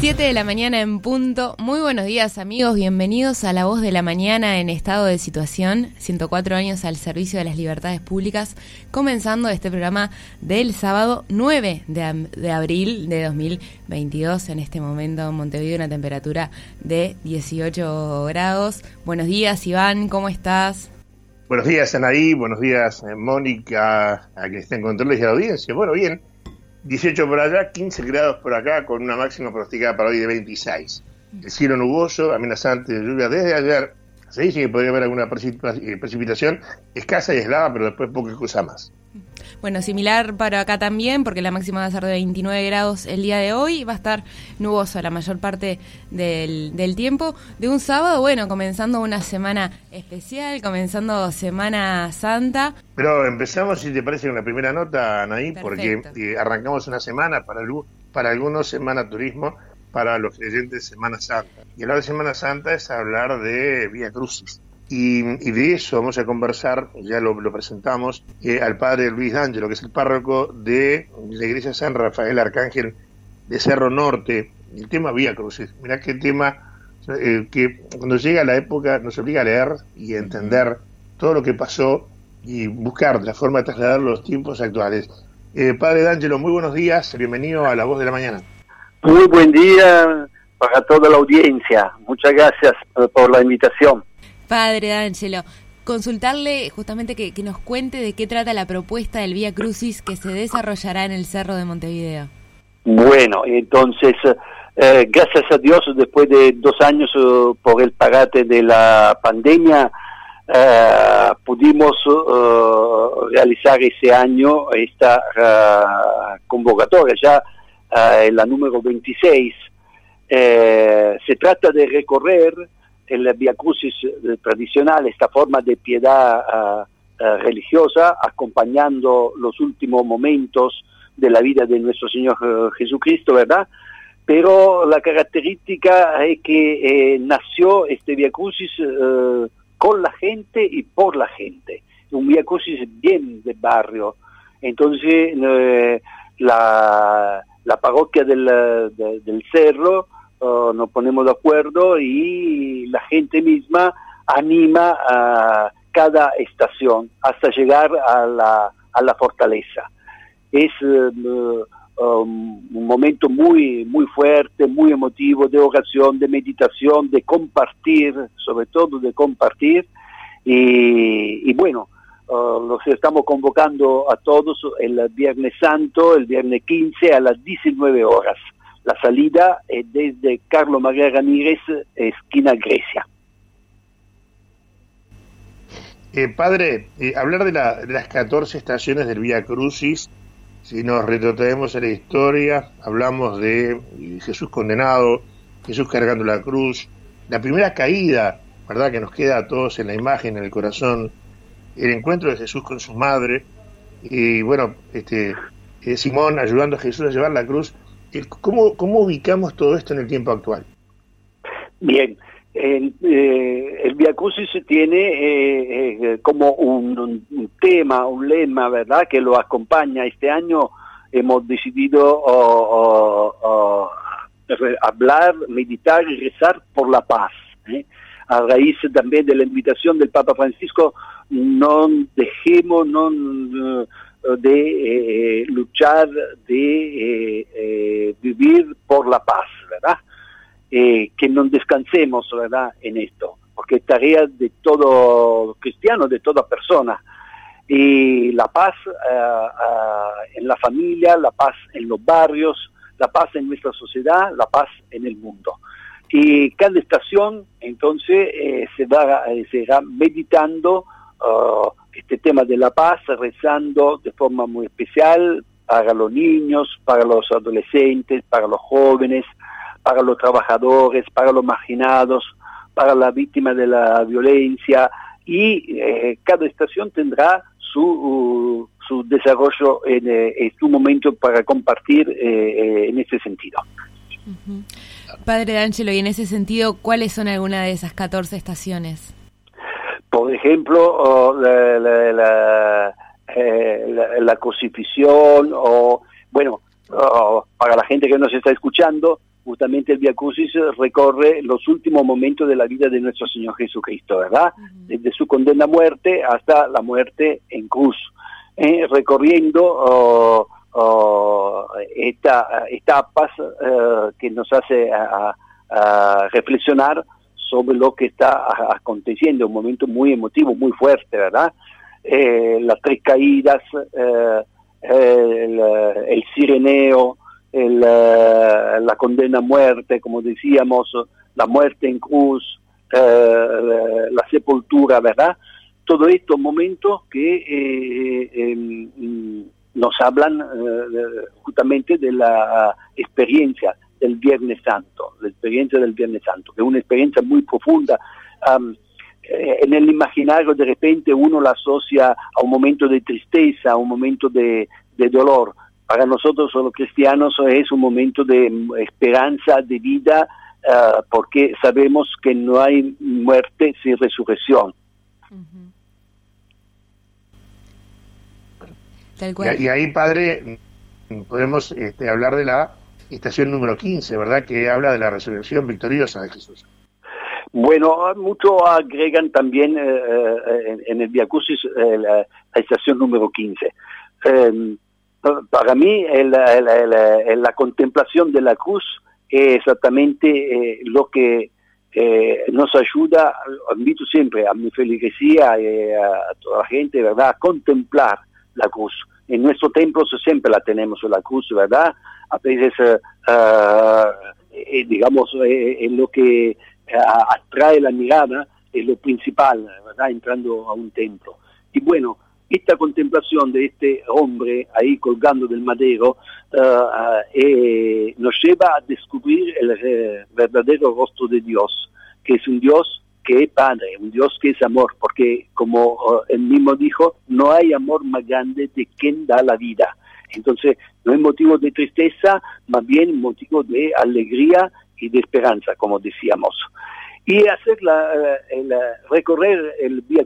7 de la mañana en punto. Muy buenos días amigos, bienvenidos a La Voz de la Mañana en estado de situación, 104 años al servicio de las libertades públicas, comenzando este programa del sábado 9 de, de abril de 2022. En este momento en Montevideo una temperatura de 18 grados. Buenos días Iván, ¿cómo estás? Buenos días Anaí, buenos días eh, Mónica, a que estén controles y a la audiencia. Bueno, bien, 18 por allá, 15 grados por acá, con una máxima pronosticada para hoy de 26. El cielo nuboso, amenazante de lluvia desde ayer. Se dice que podría haber alguna eh, precipitación escasa y aislada, pero después poca cosa más. Bueno, similar para acá también, porque la máxima va a ser de 29 grados el día de hoy, va a estar nuboso la mayor parte del, del tiempo. De un sábado, bueno, comenzando una semana especial, comenzando Semana Santa. Pero empezamos, si te parece, con la primera nota, Anaí, porque eh, arrancamos una semana, para, para algunos Semana Turismo, para los creyentes Semana Santa. Y hablar de Semana Santa es hablar de Vía Crucis. Y, de eso vamos a conversar, ya lo, presentamos, eh, al padre Luis D'Angelo, que es el párroco de la iglesia San Rafael Arcángel de Cerro Norte. El tema Vía Crucis. Mirá qué tema eh, que cuando llega la época nos obliga a leer y a entender todo lo que pasó y buscar la forma de trasladar los tiempos actuales. Eh, padre D'Angelo, muy buenos días, bienvenido a La Voz de la Mañana. Muy buen día para toda la audiencia. Muchas gracias por la invitación. Padre D'Angelo, consultarle justamente que, nos cuente de qué trata la propuesta del Vía Crucis que se desarrollará en el Cerro de Montevideo. Bueno, entonces, eh, gracias a Dios, después de dos años eh, por el parate de la pandemia, eh, pudimos realizar ese año esta convocatoria, ya en la número 26. se trata de recorrer el Via Crucis eh, tradicional, esta forma de piedad ah, ah, religiosa, acompañando los últimos momentos de la vida de nuestro Señor eh, Jesucristo, ¿verdad? Pero la característica es que eh, nació este Via Crucis con la gente y por la gente, un Via Crucis bien de barrio. Entonces, la, la parroquia del, del Cerro nos ponemos de acuerdo y la gente misma anima a cada estación hasta llegar a la, a la fortaleza. Es um, um, un momento muy, muy fuerte, muy emotivo, de oración, de meditación, de compartir, sobre todo de compartir. Y, bueno, uh, los estamos convocando a todos el Viernes Santo, el Viernes 15 a las 19 horas. La salida es desde Carlos María Ramírez, esquina Grecia. Eh, padre, eh, hablar de, las 14 estaciones del Vía Crucis, si nos retrotraemos a la historia, hablamos de eh, Jesús condenado, Jesús cargando la cruz, la primera caída, ¿verdad? Que nos queda a todos en la imagen, en el corazón, el encuentro de Jesús con su madre, y bueno, este, Simón ayudando a Jesús a llevar la cruz. ¿Cómo, ¿Cómo ubicamos todo esto en el tiempo actual? Bien, el, eh, tiene eh, eh, como un, tema, un lema, ¿verdad?, que lo acompaña. Este año hemos decidido hablar, meditar y rezar por la paz. A raíz también de la invitación del Papa Francisco, no dejemos, no de eh, luchar, de eh, eh, vivir por la paz, ¿verdad? que no descansemos, ¿verdad?, en esto, porque es tarea de todo cristiano, de toda persona. Y la paz en la familia, la paz en los barrios, la paz en nuestra sociedad, la paz en el mundo. Y cada estación, entonces, se, va, se va meditando uh, este tema de la paz, rezando de forma muy especial para los niños, para los adolescentes, para los jóvenes, para los trabajadores, para los marginados, para las víctimas de la violencia y eh, cada estación tendrá su, su desarrollo en, su momento para compartir en ese sentido. Padre D'Angelo, y en ese sentido, ¿cuáles son algunas de esas 14 estaciones? Por ejemplo, la, la, la, crucifixión o, bueno, para la gente que nos está escuchando, justamente el Via Crucis recorre los últimos momentos de la vida de nuestro Señor Jesucristo, ¿verdad? Desde su condena a muerte hasta la muerte en cruz, eh, recorriendo estas etapas eh, que nos hace a, reflexionar sobre lo que está aconteciendo, un momento muy emotivo, muy fuerte, ¿verdad? Eh, las tres caídas, el, el sireneo, eh, la condena a muerte, como decíamos, la muerte en cruz, eh, la sepultura, ¿verdad? Todo esto momentos que eh, em, nos hablan justamente de la experiencia del Viernes Santo, la experiencia del Viernes Santo, que es una experiencia muy profunda. en el imaginario de repente uno la asocia a un momento de tristeza, a un momento de, de dolor, para nosotros los cristianos es un momento de esperanza, de vida, uh, porque sabemos que no hay muerte sin resurrección. Y, y, ahí, padre, podemos este, hablar de la estación número 15, ¿verdad? Que habla de la resurrección victoriosa de Jesús. Bueno, muchos agregan también eh, eh, en, el Via Crucis la, estación número 15 para mí la contemplación de la cruz es exactamente eh, lo que eh, nos ayuda, invito siempre a mi feligresía y eh, a toda la gente, ¿verdad?, a contemplar la cruz. En nuestros templos siempre la tenemos la cruz, ¿verdad? A veces, digamos, es lo que atrae la mirada, es lo principal, ¿verdad?, entrando a un templo. Y bueno, esta contemplación de este hombre ahí colgando del madero eh, nos lleva a descubrir el eh, verdadero rostro de Dios, que es un Dios que es Padre, un Dios que es amor, porque como uh, él mismo dijo, no hay amor más grande de quien da la vida. Entonces, no es motivo de tristeza, más bien motivo de alegría y de esperanza, como decíamos y hacer la, el, recorrer el Via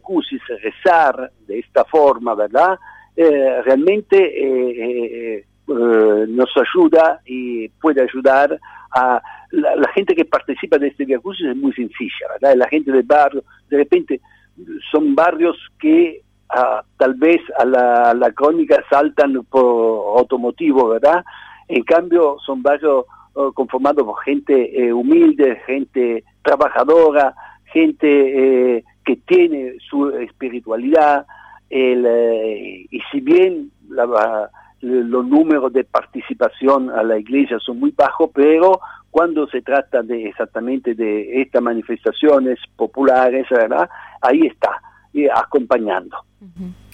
rezar de esta forma, ¿verdad? Eh, realmente eh, eh, nos ayuda y puede ayudar a la, gente que participa de este Via Crucis es muy sencilla, ¿verdad? La gente del barrio, de repente son barrios que ah, tal vez a la, la crónica saltan por automotivo, ¿verdad? En cambio son barrios conformado por gente eh, humilde, gente trabajadora, gente eh, que tiene su espiritualidad, eh, y si bien los números de participación a la iglesia son muy bajos, pero cuando se trata de exactamente de estas manifestaciones populares, ¿verdad? ahí está, acompañando.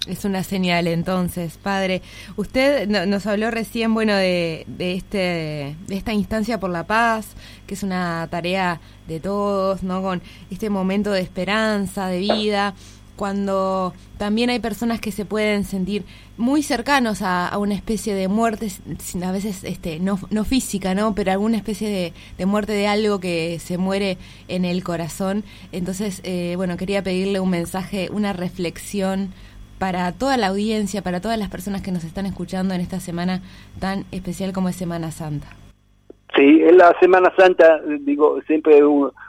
Es una señal entonces, padre. Usted nos habló recién, bueno, de, de, este, de esta instancia por la paz, que es una tarea de todos, ¿no? Con este momento de esperanza, de vida, cuando también hay personas que se pueden sentir muy cercanos a, una especie de muerte, a veces este, no, no física, ¿no? Pero alguna especie de, de, muerte de algo que se muere en el corazón. Entonces, eh, bueno, quería pedirle un mensaje, una reflexión para toda la audiencia, para todas las personas que nos están escuchando en esta semana tan especial como es Semana Santa? Sí, en la Semana Santa, digo, siempre es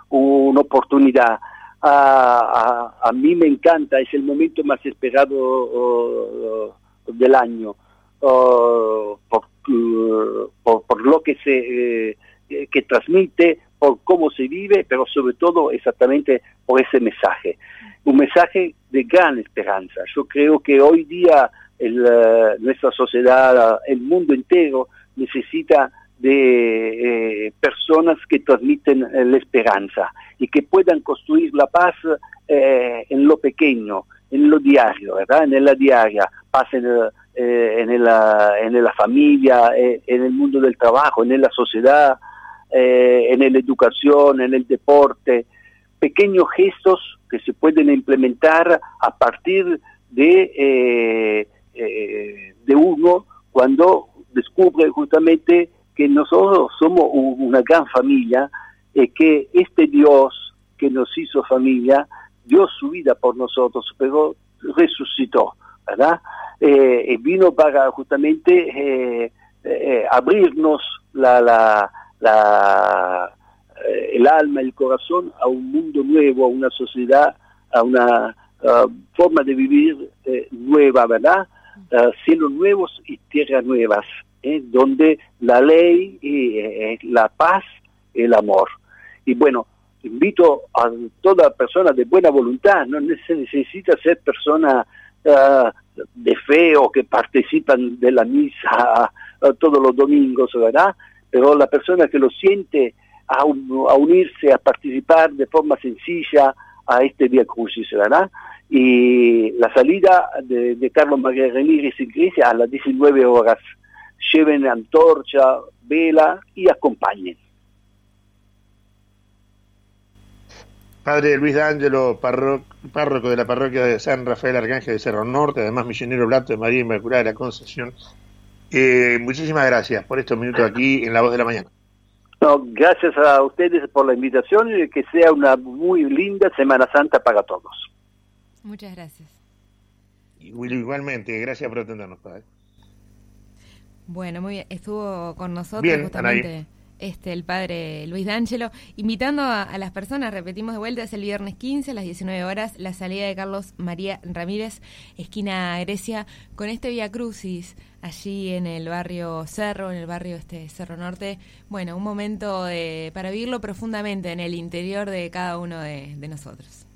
una oportunidad. A, a, mí me encanta, es el momento más esperado del año, por, por, lo que se eh, que transmite, por cómo se vive, pero sobre todo exactamente por ese mensaje un mensaje de gran esperanza. Yo creo que hoy día el, eh, nuestra sociedad, el mundo entero necesita de eh, personas que transmiten eh, la esperanza y que puedan construir la paz en lo pequeño, en lo diario, ¿verdad? En la diaria, paz en, en, la, en la familia, en el mundo del trabajo, en la sociedad, en la educación, en el deporte, pequeños gestos que se pueden implementar a partir de, eh, de uno cuando descubre justamente que nosotros somos una gran familia, y que este Dios que nos hizo familia dio su vida por nosotros, pero resucitó, ¿verdad? Eh, vino para justamente eh, eh, abrirnos la, la, la el alma, el corazón a un mundo nuevo, a una sociedad, a una forma de vivir nueva, ¿verdad? cielos nuevos y tierras nuevas, donde la ley, es la paz, el amor. Y bueno, invito a toda persona de buena voluntad, no se necesita ser persona ah, de fe o que participan de la misa ah, todos los domingos, ¿verdad? Pero la persona que lo siente a, unirse, a participar de forma sencilla a este Via Crucis, ¿verdad? Y la salida de, Carlos María Ramírez Iglesia a las 19 horas. Lleven antorcha, vela y acompañen. Padre Luis D'Angelo, párroco de la parroquia de San Rafael Arcángel de Cerro Norte, además misionero blato de María Inmaculada de la Concepción. Eh, muchísimas gracias por estos minutos aquí en La Voz de la Mañana. gracias a ustedes por la invitación y que sea una muy linda Semana Santa para todos. Muchas gracias. Igualmente, gracias por atendernos, Padre. Bueno, muy bien. Estuvo con nosotros justamente este, el padre Luis D'Angelo, invitando a, las personas, repetimos de vuelta, es el viernes 15 a las 19 horas, la salida de Carlos María Ramírez, esquina Grecia, con este Via Crucis, allí en el barrio Cerro, en el barrio este Cerro Norte. Bueno, un momento para vivirlo profundamente en el interior de cada uno de nosotros.